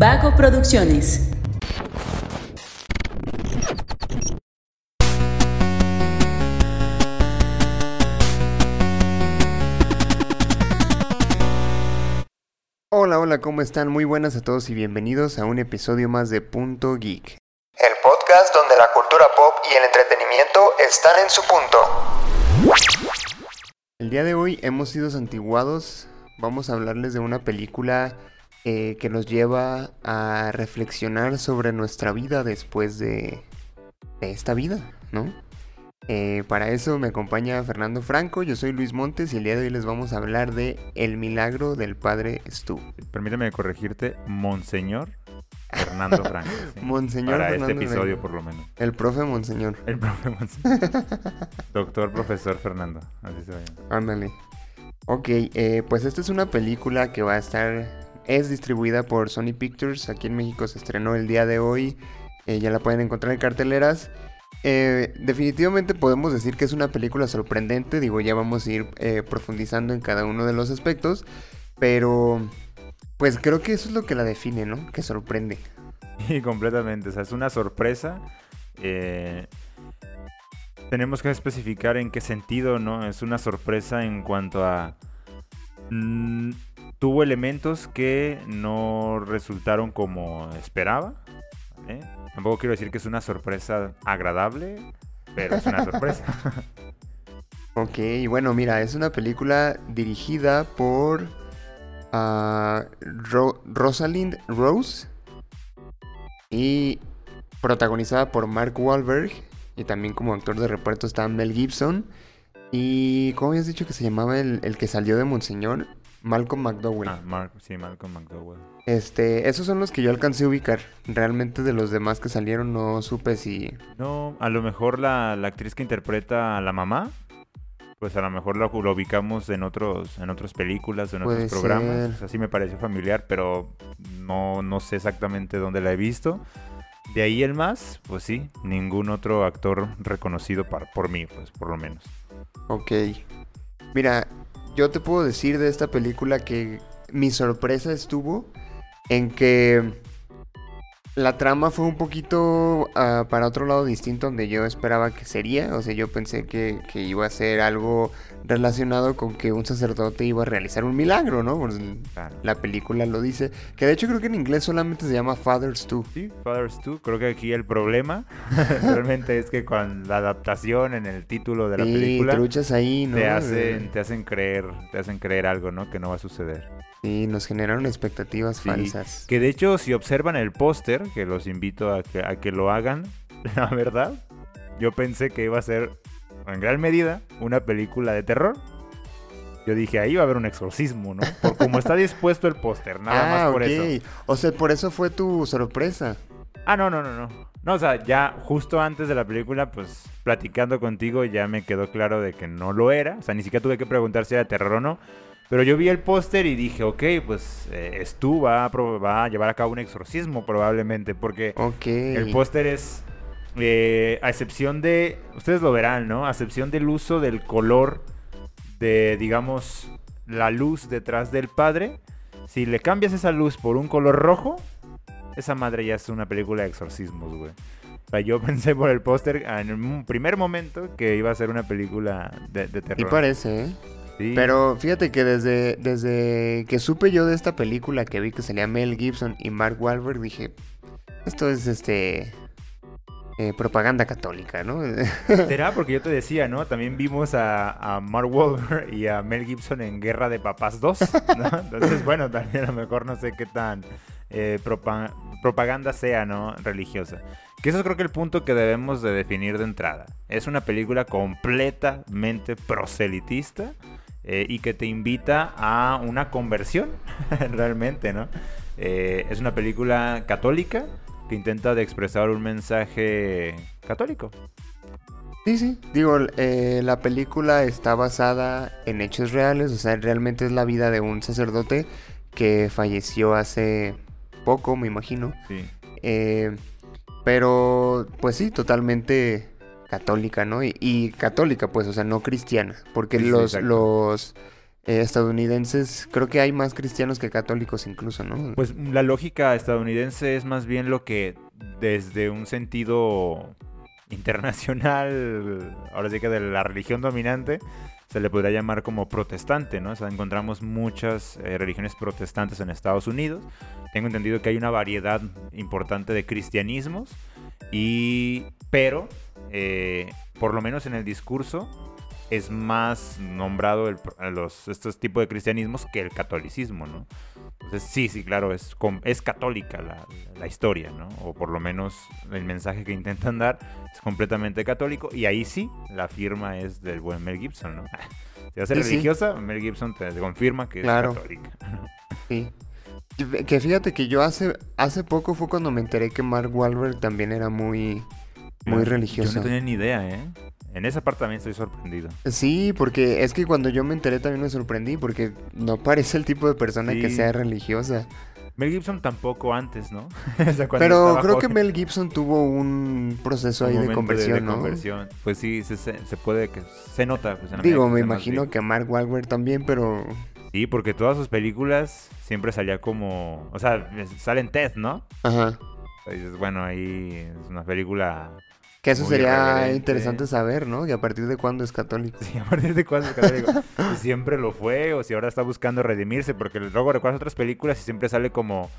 Vago Producciones. Hola, hola, ¿cómo están? Muy buenas a todos y bienvenidos a un episodio más de Punto Geek. El podcast donde la cultura pop y el entretenimiento están en su punto. El día de hoy hemos sido santiguados. Vamos a hablarles de una película eh, que nos lleva a reflexionar sobre nuestra vida después de, de esta vida, ¿no? Eh, para eso me acompaña Fernando Franco, yo soy Luis Montes y el día de hoy les vamos a hablar de El milagro del padre Stu. Permíteme corregirte, Monseñor Fernando Franco. sí. Monseñor Para Fernando este episodio, Franco. por lo menos. El profe Monseñor. El profe Monseñor. Doctor, profesor Fernando. Así se llama. Ándale. Ok, eh, pues esta es una película que va a estar. Es distribuida por Sony Pictures. Aquí en México se estrenó el día de hoy. eh, ya la pueden encontrar en carteleras. Eh, definitivamente podemos decir que es una película sorprendente. Digo, ya vamos a ir eh, profundizando en cada uno de los aspectos. Pero. Pues creo que eso es lo que la define, ¿no? Que sorprende. Sí, completamente. O sea, es una sorpresa. Tenemos que especificar en qué sentido, ¿no? Es una sorpresa en cuanto a... tuvo elementos que no resultaron como esperaba. ¿vale? Tampoco quiero decir que es una sorpresa agradable, pero es una sorpresa. Ok, bueno, mira, es una película dirigida por ah, Ro- Rosalind Rose y protagonizada por Mark Wahlberg y también como actor de reparto está Mel Gibson y ¿cómo habías dicho que se llamaba el que salió de Monseñor? Malcolm McDowell. ah, Mark, sí, Malcolm McDowell. Este, esos son los que yo alcancé a ubicar. Realmente de los demás que salieron no supe si No, a lo mejor la, la actriz que interpreta a la mamá, pues a lo mejor lo, lo ubicamos en otros, en otras películas, en Puede otros programas. ser. O sea, sí me pareció familiar, pero no, no sé exactamente dónde la he visto. De ahí el más, pues sí, ningún otro actor reconocido par- por mí, pues por lo menos. Ok. Mira, yo te puedo decir de esta película que mi sorpresa estuvo en que la trama fue un poquito ah, para otro lado distinto donde yo esperaba que sería. O sea, yo pensé que, que iba a ser algo relacionado con que un sacerdote iba a realizar un milagro, ¿no? Pues, Claro. la película lo dice. Que de hecho creo que en inglés solamente se llama Fathers 2. Sí, Fathers 2. Creo que aquí el problema realmente es que con la adaptación en el título de la Sí, película truchas ahí, ¿no? te hacen, te hacen creer, te hacen creer algo, ¿no? Que no va a suceder. Sí, nos generaron expectativas Sí, falsas. Que de hecho, si observan el póster, que los invito a que, a que lo hagan, la verdad, yo pensé que iba a ser, en gran medida, una película de terror. Yo dije, ahí va a haber un exorcismo, ¿no? Por como está dispuesto el póster, nada ah, más por ok. eso. O sea, por eso fue tu sorpresa. Ah, no, no, no, no. No, o sea, ya justo antes de la película, pues platicando contigo ya me quedó claro de que no lo era. O sea, ni siquiera tuve que preguntar si era terror o no. Pero yo vi el póster y dije, ok, pues eh, Stu va a, va a llevar a cabo un exorcismo probablemente. Porque el póster es, eh, a excepción de, ustedes lo verán, ¿no? A excepción del uso del color de, digamos, la luz detrás del padre. Si le cambias esa luz por un color rojo, esa madre ya es una película de exorcismos, güey. O sea, yo pensé por el póster en un primer momento que iba a ser una película de, de terror. parece, ¿eh? Sí. Pero fíjate que desde, desde que supe yo de esta película que vi que salía Mel Gibson y Mark Wahlberg, dije, esto es este eh, propaganda católica, ¿no? ¿Será? Porque yo te decía, ¿no? También vimos a, a Mark Wahlberg y a Mel Gibson en Guerra de Papás 2, ¿no? Entonces, bueno, también a lo mejor no sé qué tan eh, propa- propaganda sea, ¿no? Religiosa. Que eso es creo que el punto que debemos de definir de entrada. Es una película completamente proselitista eh, y que te invita a una conversión, realmente, ¿no? Eh, es una película católica que intenta de expresar un mensaje católico. Sí, sí. Digo, eh, la película está basada en hechos reales, o sea, realmente es la vida de un sacerdote que falleció hace poco, me imagino. Sí. Pero, pues sí, totalmente católica, ¿no? Y, y católica, pues, o sea, no cristiana. Porque Sí, sí, los, exacto. los eh, estadounidenses, creo que hay más cristianos que católicos incluso, ¿no? Pues la lógica estadounidense es más bien lo que desde un sentido internacional, ahora sí que de la religión dominante, se le podría llamar como protestante, ¿no? O sea, encontramos muchas eh, religiones protestantes en Estados Unidos. Tengo entendido que hay una variedad importante de cristianismos, y, pero, eh, por lo menos en el discurso, es más nombrado el, los, estos tipos de cristianismos que el catolicismo, ¿no? Entonces, sí, sí, claro, es, es católica la, la, historia, ¿no? O por lo menos el mensaje que intentan dar es completamente católico. Y ahí sí, la firma es del buen Mel Gibson, ¿no? Si va a ser religiosa, Mel Gibson te confirma que es católica. Sí. Que fíjate que yo hace, hace poco fue cuando me enteré que Mark Wahlberg también era muy, muy religioso. Yo no tenía ni idea, ¿eh? En esa parte también estoy sorprendido. Sí, porque es que cuando yo me enteré también me sorprendí, porque no parece el tipo de persona que sea religiosa. Mel Gibson tampoco antes, ¿no? o sea, Pero creo que Mel Gibson tuvo un proceso ahí de conversión, ¿no? Conversión. Pues sí, se, se, puede que se nota. Pues, Digo, me imagino que Mark Wahlberg también, pero Sí, porque todas sus películas siempre salía como, o sea, sale en Ted, ¿no? Ajá. Dices, bueno, ahí es una película que eso sería interesante saber, ¿no? Y a partir de cuándo es católico. Sí, a partir de cuándo es católico. si siempre lo fue o si ahora está buscando redimirse, porque luego recuerdas otras películas y siempre sale como,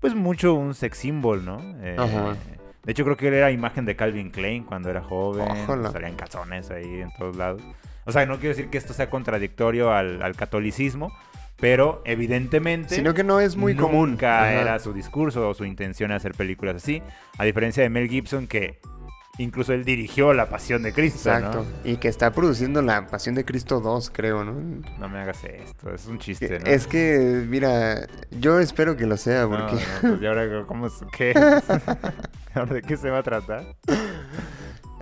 pues mucho un sex symbol, ¿no? Eh, Ajá. De hecho, creo que él era imagen de Calvin Klein cuando era joven. Salían calzones ahí en todos lados. O sea, no quiero decir que esto sea contradictorio al, al catolicismo, pero evidentemente. Sino que no es muy común. Nunca era su discurso o su intención hacer películas así. A diferencia de Mel Gibson, que Incluso él dirigió La Pasión de Cristo. Exacto. Y que está produciendo La Pasión de Cristo 2, creo, ¿no? No me hagas esto, es un chiste, ¿no? Es que, mira, yo espero que lo sea, porque. No, pues, ¿y ahora cómo es? ¿Qué? ¿Ahora de qué se va a tratar?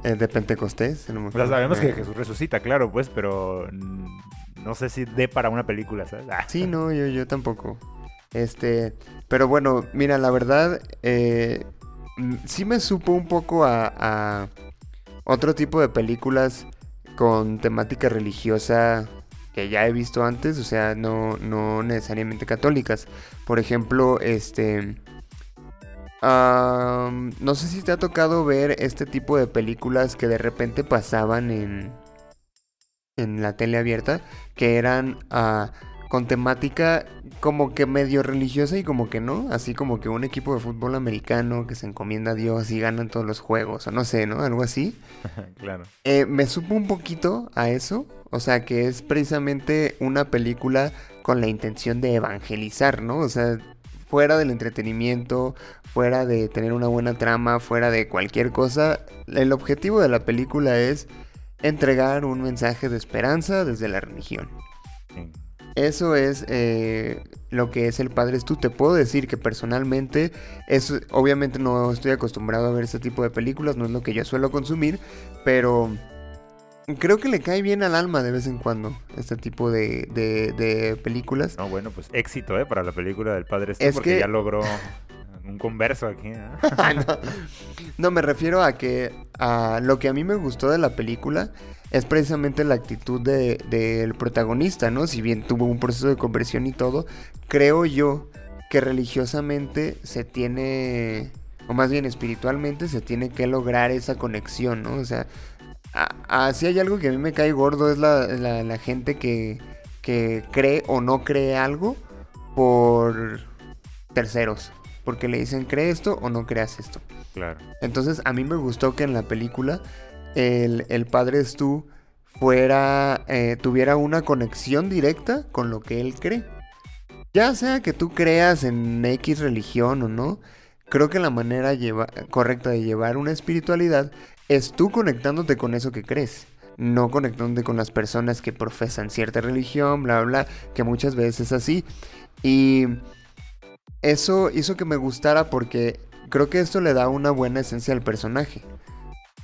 Eh, de Pentecostés, no sabemos que Jesús resucita, claro, pues, pero no sé si dé para una película, ¿sabes? Ah. Sí, no, yo, yo tampoco. Este, pero bueno, mira, la verdad, eh, sí me supo un poco a, otro tipo de películas con temática religiosa que ya he visto antes, o sea, no, no necesariamente católicas. Por ejemplo, este... no sé si te ha tocado ver este tipo de películas que de repente pasaban en, en la tele abierta, que eran uh, con temática como que medio religiosa y como que no, así como que un equipo de fútbol americano que se encomienda a Dios y ganan todos los juegos, o no sé, ¿no? Algo así. claro. Eh, me supo un poquito a eso, o sea que es precisamente una película con la intención de evangelizar, ¿no? O sea, fuera del entretenimiento, fuera de tener una buena trama, fuera de cualquier cosa, el objetivo de la película es entregar un mensaje de esperanza desde la religión. Sí. Eso es eh, lo que es el Padre tú. Te puedo decir que personalmente, es, obviamente no estoy acostumbrado a ver ese tipo de películas, no es lo que yo suelo consumir, pero creo que le cae bien al alma de vez en cuando este tipo de, películas. No, bueno, pues éxito, ¿eh? Para la película del Padre Stu, porque ya logró un converso aquí. ¿eh? no, me refiero a que a lo que a mí me gustó de la película es precisamente la actitud del protagonista, ¿no? Si bien tuvo un proceso de conversión y todo, creo yo que religiosamente se tiene, o más bien espiritualmente, se tiene que lograr esa conexión, ¿no? O sea, así hay algo que a mí me cae gordo, es la, gente que, que cree o no cree algo por terceros. Porque le dicen, cree esto o no creas esto. Claro. Entonces, a mí me gustó que en la película el, el padre Stu fuera, eh, tuviera una conexión directa con lo que él cree. Ya sea que tú creas en X religión o no, creo que la manera correcta de llevar una espiritualidad es tú conectándote con eso que crees. No conectándote con las personas que profesan cierta religión, bla, bla, que muchas veces es así. Y eso hizo que me gustara porque creo que esto le da una buena esencia al personaje.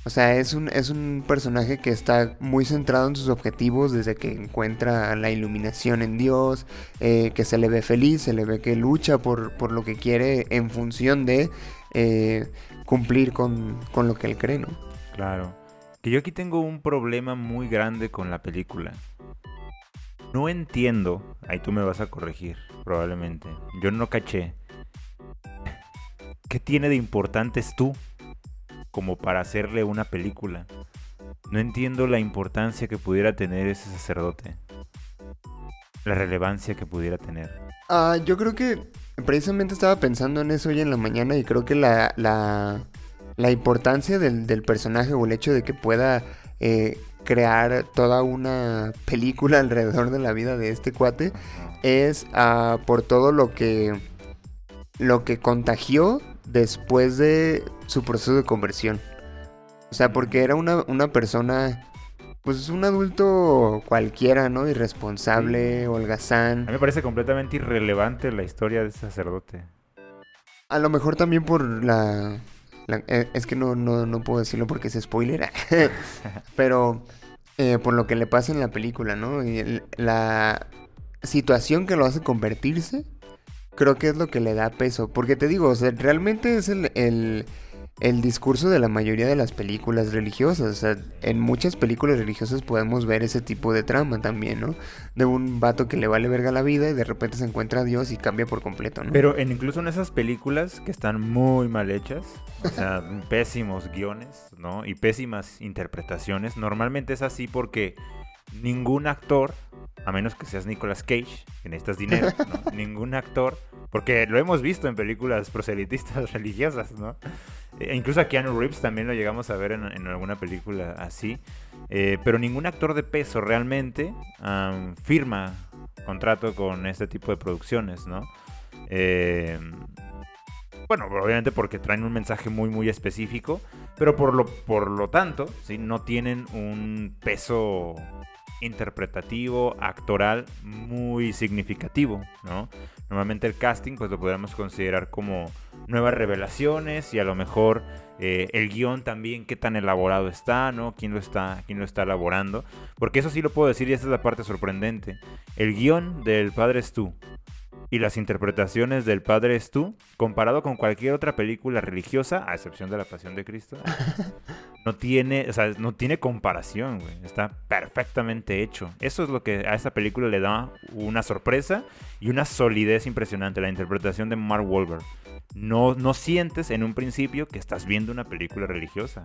O sea, es un, es un personaje que está muy centrado en sus objetivos desde que encuentra la iluminación en Dios, eh, que se le ve feliz, se le ve que lucha por, por lo que quiere en función de eh, cumplir con, con, lo que él cree, ¿no? Claro. Que yo aquí tengo un problema muy grande con la película. no entiendo, ahí tú me vas a corregir, probablemente. Yo no caché. ¿Qué tiene de importantes tú como para hacerle una película? No entiendo la importancia que pudiera tener ese sacerdote. La relevancia que pudiera tener. Ah, yo creo que precisamente estaba pensando en eso hoy en la mañana y creo que la, la, la importancia del, del, personaje o el hecho de que pueda eh, crear toda una película alrededor de la vida de este cuate es uh, por todo lo que lo que contagió después de su proceso de conversión. O sea, porque era una, una persona, pues un adulto cualquiera, ¿no? Irresponsable, sí. holgazán. A mí me parece completamente irrelevante la historia de ese sacerdote. A lo mejor también por la... la eh, es que no, no, no, puedo decirlo porque es spoiler. Pero eh, por lo que le pasa en la película, ¿no? Y el, la situación que lo hace convertirse, creo que es lo que le da peso. Porque te digo, realmente es el, el, discurso de la mayoría de las películas religiosas. O sea, en muchas películas religiosas podemos ver ese tipo de trama también, ¿no? De un vato que le vale verga la vida y de repente se encuentra a Dios y cambia por completo, ¿no? Pero incluso en esas películas que están muy mal hechas, o sea, pésimos guiones, ¿no? Y pésimas interpretaciones, normalmente es así porque ningún actor, a menos que seas Nicolas Cage, que necesitas dinero, ¿no? ningún actor, porque lo hemos visto en películas proselitistas religiosas, ¿no? E incluso a Keanu Reeves también lo llegamos a ver en, en alguna película así, eh, pero ningún actor de peso realmente um, firma contrato con este tipo de producciones, ¿no? Eh, bueno, obviamente porque traen un mensaje muy, muy específico, pero por lo, por lo tanto, ¿sí? no tienen un peso interpretativo, actoral muy significativo, ¿no? Normalmente el casting pues lo podríamos considerar como nuevas revelaciones y a lo mejor eh, el guion también, qué tan elaborado está, ¿no? ¿Quién lo está, quién lo está elaborando? Porque eso sí lo puedo decir y esta es la parte sorprendente. El guion del Padre es tú y las interpretaciones del Padre es tú, comparado con cualquier otra película religiosa, a excepción de la Pasión de Cristo, no tiene, o sea, no tiene comparación, güey. Está perfectamente hecho. Eso es lo que a esa película le da una sorpresa y una solidez impresionante, la interpretación de Mark Wahlberg. No, no sientes en un principio que estás viendo una película religiosa,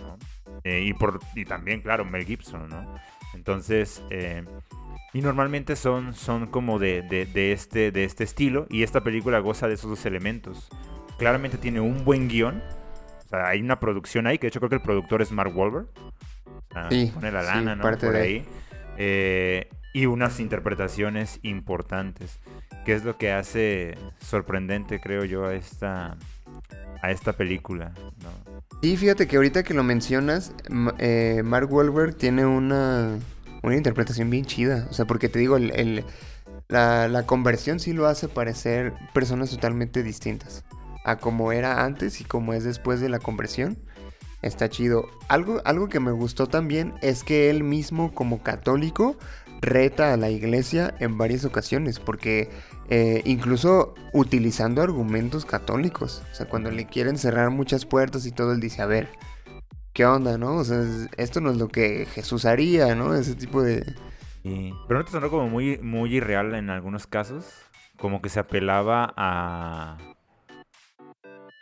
¿no? eh, y, por, y también, claro, Mel Gibson, ¿no? Entonces, eh, y normalmente son, son como de, de, de, este, de este estilo. Y esta película goza de esos dos elementos. Claramente tiene un buen guion. O sea, hay una producción ahí, que de hecho creo que el productor es Mark Wahlberg. Sí, pone la lana, sí, ¿no? parte Por de- ahí. Eh, y unas interpretaciones importantes. Que es lo que hace sorprendente, creo yo, a esta, a esta película. ¿no? Y fíjate que ahorita que lo mencionas, eh, Mark Wahlberg tiene una, una interpretación bien chida. O sea, porque te digo, el- la, la conversión sí lo hace parecer personas totalmente distintas. A como era antes y como es después de la conversión. Está chido. Algo, algo que me gustó también es que él mismo como católico reta a la iglesia en varias ocasiones. Porque eh, incluso utilizando argumentos católicos. O sea, cuando le quieren cerrar muchas puertas y todo, él dice, a ver, ¿qué onda, no? O sea, es- esto no es lo que Jesús haría, ¿no? Ese tipo de... Pero no te sonó como muy, muy irreal en algunos casos. Como que se apelaba a.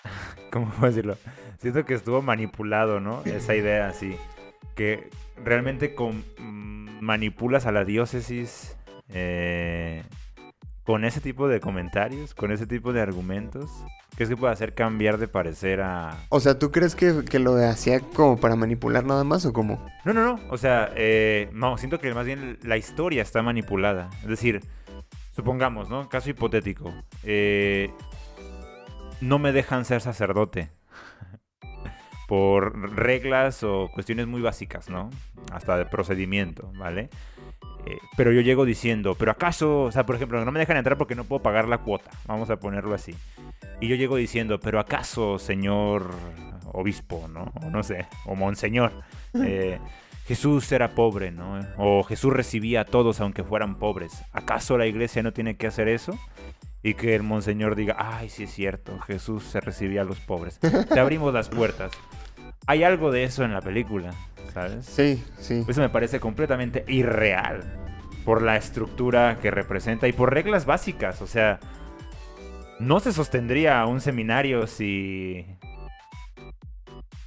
¿Cómo puedo decirlo? Siento que estuvo manipulado, ¿no? Esa idea así. Que realmente con- mm, manipulas a la diócesis eh, con ese tipo de comentarios, con ese tipo de argumentos. ¿Crees que puede hacer cambiar de parecer a, O sea, ¿tú crees que, que lo hacía como para manipular nada más o cómo? No, no, no. O sea, eh, no, siento que más bien la historia está manipulada. Es decir, supongamos, ¿no? Caso hipotético. eh, no me dejan ser sacerdote. Por reglas o cuestiones muy básicas, ¿no? Hasta de procedimiento, ¿vale? Eh, pero yo llego diciendo, pero acaso, o sea, por ejemplo, no me dejan entrar porque no puedo pagar la cuota, vamos a ponerlo así. Y yo llego diciendo, pero acaso, señor obispo, ¿no? O no sé, o monseñor, eh, Jesús era pobre, ¿no? O Jesús recibía a todos aunque fueran pobres. ¿Acaso la iglesia no tiene que hacer eso? Y que el monseñor diga, ay, sí es cierto, Jesús se recibía a los pobres. Te abrimos las puertas. Hay algo de eso en la película, ¿sabes? Sí, sí. Eso me parece completamente irreal. por la estructura que representa y por reglas básicas. O sea, no se sostendría un seminario si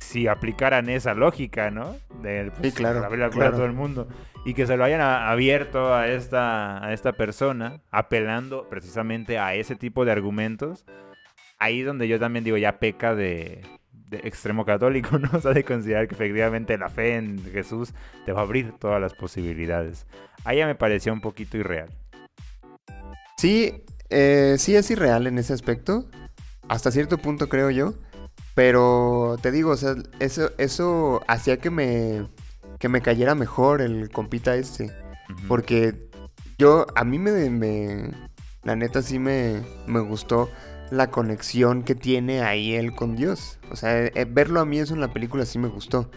si aplicaran esa lógica, ¿no? De pues, sí, claro, a todo el mundo. Y que se lo hayan abierto a esta, a esta persona, apelando precisamente a ese tipo de argumentos. Ahí donde yo también digo, ya peca de, de extremo católico, ¿no? O sea, de considerar que efectivamente la fe en Jesús te va a abrir todas las posibilidades. Ahí ya me parecía un poquito irreal. Sí, eh, sí es irreal en ese aspecto. Hasta cierto punto creo yo. Pero te digo, o sea, eso, eso hacía que me, que me cayera mejor el compita este. Porque yo, a mí me, me, la neta sí me, me gustó la conexión que tiene ahí él con Dios. O sea, eh, verlo a mí eso en la película sí me gustó.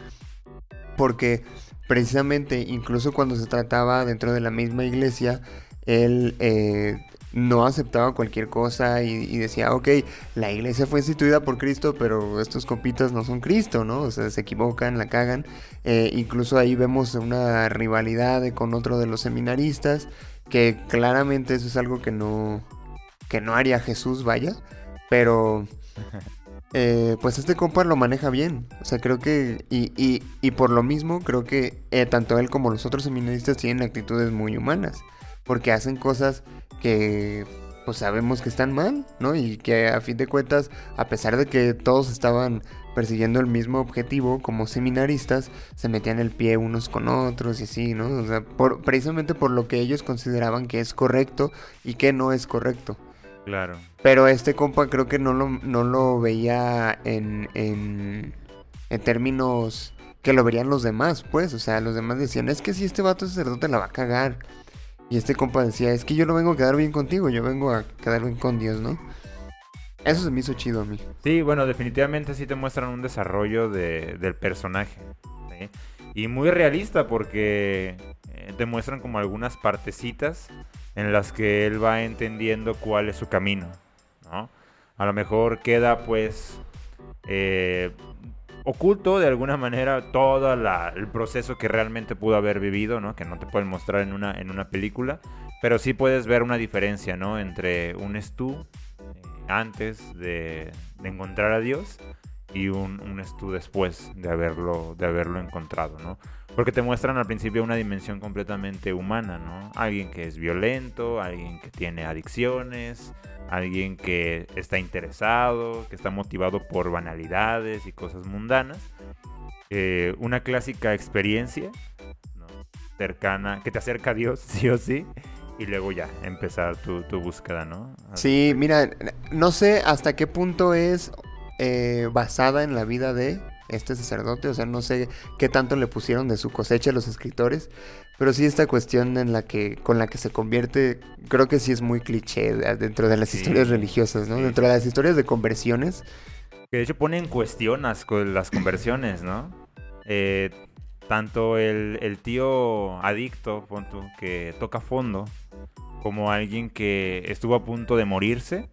Porque precisamente, incluso cuando se trataba dentro de la misma iglesia, él eh, no aceptaba cualquier cosa y, decía, ok, la iglesia fue instituida por Cristo, pero estos compitas no son Cristo, ¿no? O sea, se equivocan, la cagan. Eh, incluso ahí vemos una rivalidad con otro de los seminaristas, que claramente eso es algo que no, que no haría Jesús, vaya, pero... Eh, pues este compa lo maneja bien. O sea, creo que. Y, y, por lo mismo, creo que eh, tanto él como los otros seminaristas tienen actitudes muy humanas. Porque hacen cosas que pues sabemos que están mal, ¿no? Y que a fin de cuentas, a pesar de que todos estaban persiguiendo el mismo objetivo como seminaristas, se metían el pie unos con otros y así, ¿no? O sea, por, precisamente por lo que ellos consideraban que es correcto y que no es correcto. Claro. Pero este compa creo que no lo, no lo veía en, en, en términos que lo verían los demás, pues. O sea, los demás decían, es que si este vato sacerdote la va a cagar. Y este compa decía, es que yo no vengo a quedar bien contigo, yo vengo a quedar bien con Dios, ¿no? Eso se me hizo chido a mí. Sí, bueno, definitivamente sí te muestran un desarrollo del personaje. Y muy realista porque eh, te muestran como algunas partecitas en las que él va entendiendo cuál es su camino, ¿no? A lo mejor queda pues eh, oculto de alguna manera todo el proceso que realmente pudo haber vivido, ¿no? Que no te pueden mostrar en una, en una película, pero sí puedes ver una diferencia, ¿no? Entre un Stu eh, antes de, encontrar a Dios y un, un Stu después de haberlo, de haberlo encontrado, ¿no? Porque te muestran al principio una dimensión completamente humana, ¿no? Alguien que es violento, alguien que tiene adicciones, alguien que está interesado, que está motivado por banalidades y cosas mundanas. Eh, una clásica experiencia cercana, que te acerca a Dios, sí o sí, y luego ya empezar tu, búsqueda, ¿no? Sí, mira, no sé hasta qué punto es eh, basada en la vida de este sacerdote, o sea, no sé qué tanto le pusieron de su cosecha los escritores, pero sí esta cuestión en la que con la que se convierte, creo que sí es muy cliché dentro de las historias religiosas, ¿no? Dentro de las historias de conversiones. Que de hecho pone en cuestión las, conversiones, ¿no? Eh, tanto el, tío adicto, que toca fondo, como alguien que estuvo a punto de morirse,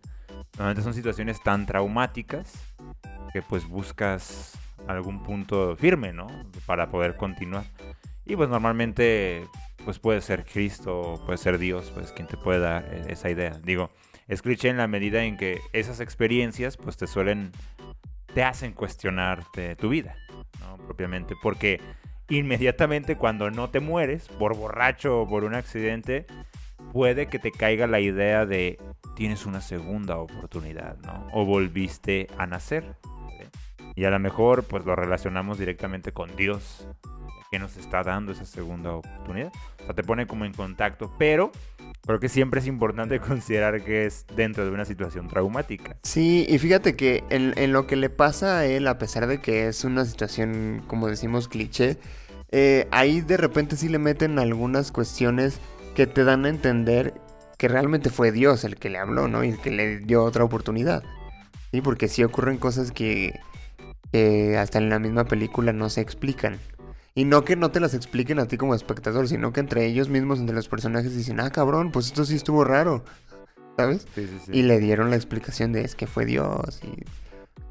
normalmente son situaciones tan traumáticas que pues buscas algún punto firme, ¿no? Para poder continuar. Y pues normalmente pues puede ser Cristo, puede ser Dios, pues quien te puede dar e-, esa idea. Digo, es cliché en la medida en que esas experiencias pues te suelen, te hacen cuestionarte tu vida, ¿no? Propiamente, porque inmediatamente cuando no te mueres por borracho o por un accidente, puede que te caiga la idea de tienes una segunda oportunidad, ¿no? O volviste a nacer. Y a lo mejor pues lo relacionamos directamente con Dios, que nos está dando esa segunda oportunidad. O sea, te pone como en contacto, pero creo que siempre es importante considerar que es dentro de una situación traumática. Sí, y fíjate que en, lo que le pasa a él, a pesar de que es una situación, como decimos, cliché, eh, ahí de repente sí le meten algunas cuestiones que te dan a entender que realmente fue Dios el que le habló, ¿no? Y el que le dio otra oportunidad. Sí, porque sí ocurren cosas que que hasta en la misma película no se explican. Y no que no te las expliquen a ti como espectador, sino que entre ellos mismos, entre los personajes, dicen, ah, cabrón, pues esto sí estuvo raro. ¿Sabes? Y le dieron la explicación de es que fue Dios. Y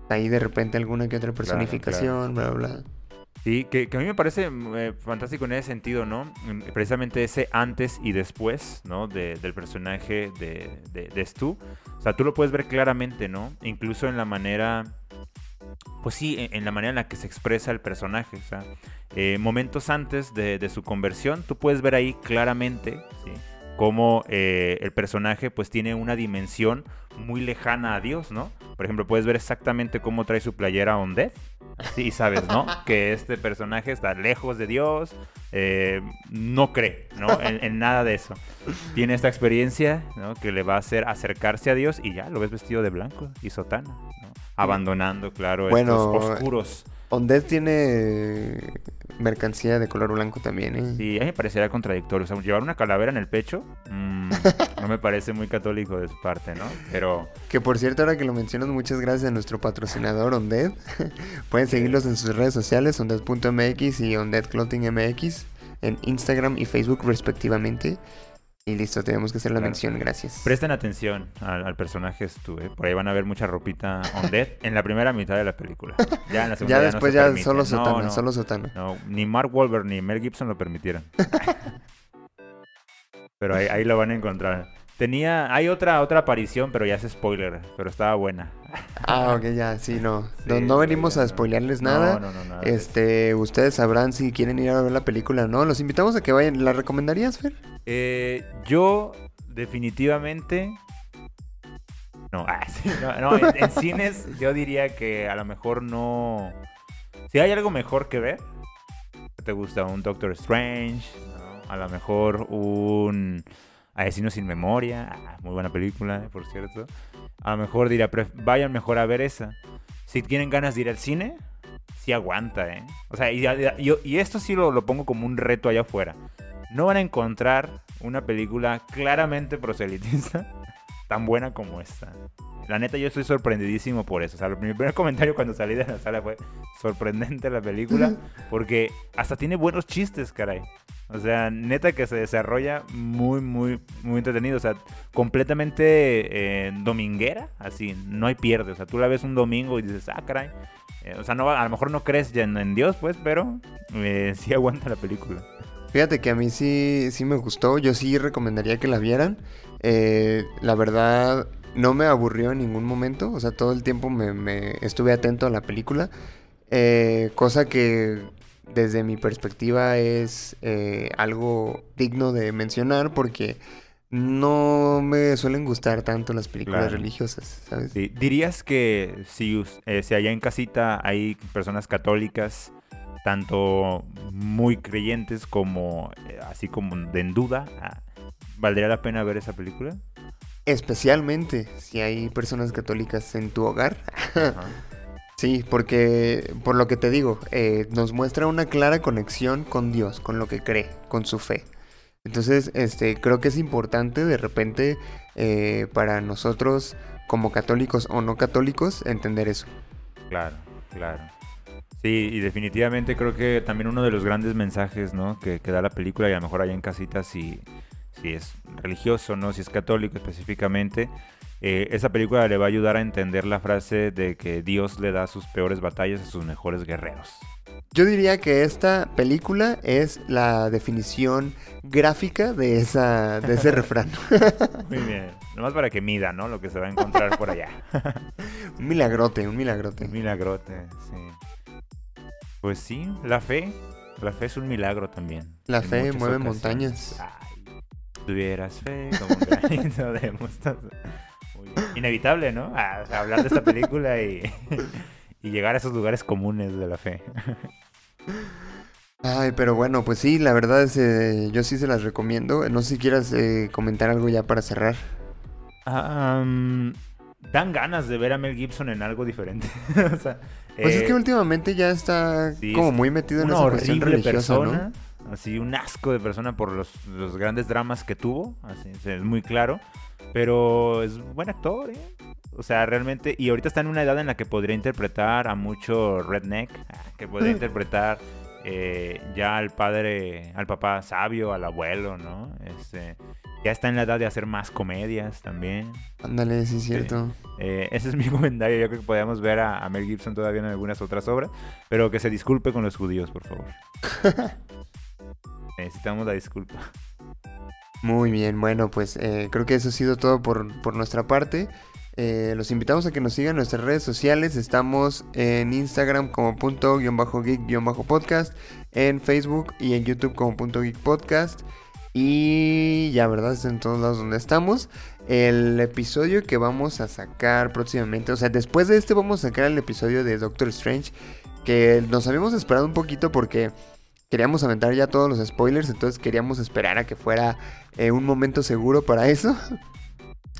ahí de repente alguna que otra personificación, bla, bla, bla. Sí, que, que a mí me parece eh, fantástico en ese sentido, ¿no? Precisamente ese antes y después, ¿no? De- del personaje de, de, de Stu. O sea, tú lo puedes ver claramente, ¿no? Incluso en la manera... Pues sí, en, en la manera en la que se expresa el personaje. O sea, eh, momentos antes de, de su conversión, tú puedes ver ahí claramente, ¿sí? Cómo eh, el personaje pues tiene una dimensión muy lejana a Dios, ¿no? Por ejemplo, puedes ver exactamente cómo trae su playera On Death. Sí, sabes, ¿no? Que este personaje está lejos de Dios, eh, no cree, ¿no? En, en nada de eso. Tiene esta experiencia, ¿no? Que le va a hacer acercarse a Dios y ya lo ves vestido de blanco y sotana, ¿no? Abandonando, claro, Bueno, estos oscuros. Ondead tiene mercancía de color blanco también, ¿eh? Sí, a mí me parecería contradictorio. O sea, llevar una calavera en el pecho mm, no me parece muy católico de su parte, ¿no? Pero Que por cierto, ahora que lo mencionas, muchas gracias a nuestro patrocinador Ondead. Pueden seguirlos en sus redes sociales, ondead.mx y ondeadclothingmx en Instagram y Facebook respectivamente. Y listo, tenemos que hacer la Claro. mención, gracias. presten atención al, al personaje Stu, ¿eh? Por ahí van a ver mucha ropita on dead en la primera mitad de la película. Ya en la segunda Ya no después se ya solo No, sotana, no, solo sotana. no, ni Mark Wahlberg ni Mel Gibson lo permitieron. pero ahí, ahí lo van a encontrar. Tenía, hay otra otra aparición, pero ya es spoiler, pero estaba buena. Ah, ok, ya, sí, no. Sí, no, no venimos a no. spoilearles No, nada. no, no, eso. Este, ustedes sabrán si quieren ir a ver la película o no. Los invitamos a que vayan. ¿La recomendarías, Fer? Eh, yo definitivamente... No, ah, sí, no, no, en, en cines yo diría que a lo mejor no... Si hay algo mejor que ver, ¿qué ¿te gusta? Un Doctor Strange, ¿no? a lo mejor un Asesino sin Memoria, ah, muy buena película, por cierto. A mejor "Pref- vayan mejor a ver esa. Si tienen ganas de ir al cine, sí aguanta, ¿eh? O sea, y esto sí lo, lo pongo como un reto allá afuera. No van a encontrar una película claramente proselitista tan buena como esta. La neta, yo estoy sorprendidísimo por eso. O sea, mi primer comentario cuando salí de la sala fue sorprendente la película, porque hasta tiene buenos chistes, caray. O sea, neta que se desarrolla muy, muy, muy entretenido. O sea, completamente eh, dominguera, así, no hay pierde. O sea, tú la ves un domingo y dices, ah, caray. Eh, o sea, no, a lo mejor no crees ya en, en Dios, pues, pero eh, sí aguanta la película. Fíjate que a mí sí, sí me gustó. Yo sí recomendaría que la vieran. Eh, la verdad, no me aburrió en ningún momento. O sea, todo el tiempo me, me estuve atento a la película. Eh, cosa que desde mi perspectiva es eh, algo digno de mencionar porque no me suelen gustar tanto las películas Claro. religiosas, ¿sabes? Sí, ¿Dirías que si, eh, si allá en casita hay personas católicas, tanto muy creyentes como eh, así como de en duda, ah, ¿valdría la pena ver esa película? Especialmente si hay personas católicas en tu hogar. Ajá. Sí, porque por lo que te digo, eh, nos muestra una clara conexión con Dios, con lo que cree, con su fe. Entonces, este, creo que es importante de repente eh, para nosotros, como católicos o no católicos, entender eso. Claro, claro. Sí, y definitivamente creo que también uno de los grandes mensajes, ¿no? Que, que da la película, y a lo mejor allá en casita, si, si es religioso, ¿no? Si es católico específicamente, eh, esa película le va a ayudar a entender la frase de que Dios le da sus peores batallas a sus mejores guerreros. Yo diría que esta película es la definición gráfica de, esa, de ese refrán. Muy bien. Nomás para que mida, ¿no? Lo que se va a encontrar por allá. un milagrote, un milagrote. Un milagrote, sí. Pues sí, la fe. La fe es un milagro también. La en fe mueve ocasiones. montañas. Ay, tuvieras fe como un granito de mostaza. Muy bien. Inevitable, ¿no? Ah, o sea, hablar de esta película y, y llegar a esos lugares comunes de la fe. Ay, pero bueno, pues sí, la verdad es, eh, yo sí se las recomiendo. No sé si quieras eh, comentar algo ya para cerrar. Um, dan ganas de ver a Mel Gibson en algo diferente. o sea, Pues es eh, que últimamente ya está sí, como muy metido en una esa cuestión horrible religiosa, persona, así un asco de persona por los, los grandes dramas que tuvo, así es muy claro, pero es buen actor, ¿eh? O sea, realmente, y ahorita está en una edad en la que podría interpretar a mucho redneck, ah, que podría interpretar eh, ya al padre, al papá sabio, al abuelo, ¿no? Este, ya está en la edad de hacer más comedias también. Ándale, sí es cierto. Eh, ese es mi comentario. Yo creo que podríamos ver a, Mel Gibson todavía en algunas otras obras, pero que se disculpe con los judíos, por favor. Necesitamos la disculpa. Muy bien, bueno, pues eh, creo que eso ha sido todo por, por nuestra parte. Eh, los invitamos a que nos sigan en nuestras redes sociales. Estamos en Instagram como punto guion bajo geek guion bajo podcast, en Facebook y en YouTube como punto geek podcast. Y ya, ¿verdad? Es en todos lados donde estamos. El episodio que vamos a sacar próximamente, o sea, después de este vamos a sacar el episodio de Doctor Strange, que nos habíamos esperado un poquito porque queríamos aventar ya todos los spoilers, entonces queríamos esperar a que fuera eh, un momento seguro para eso.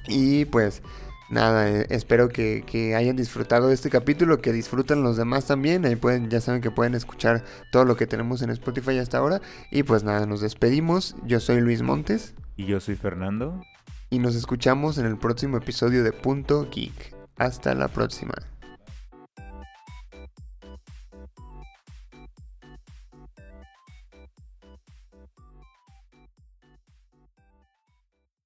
y pues nada, eh, espero que, hayan disfrutado de este capítulo, que disfruten los demás también. Ahí pueden, ya saben que pueden escuchar todo lo que tenemos en Spotify hasta ahora. Y pues nada, nos despedimos. Yo soy Luis Montes. Y yo soy Fernando. Y nos escuchamos en el próximo episodio de Punto Geek. Hasta la próxima.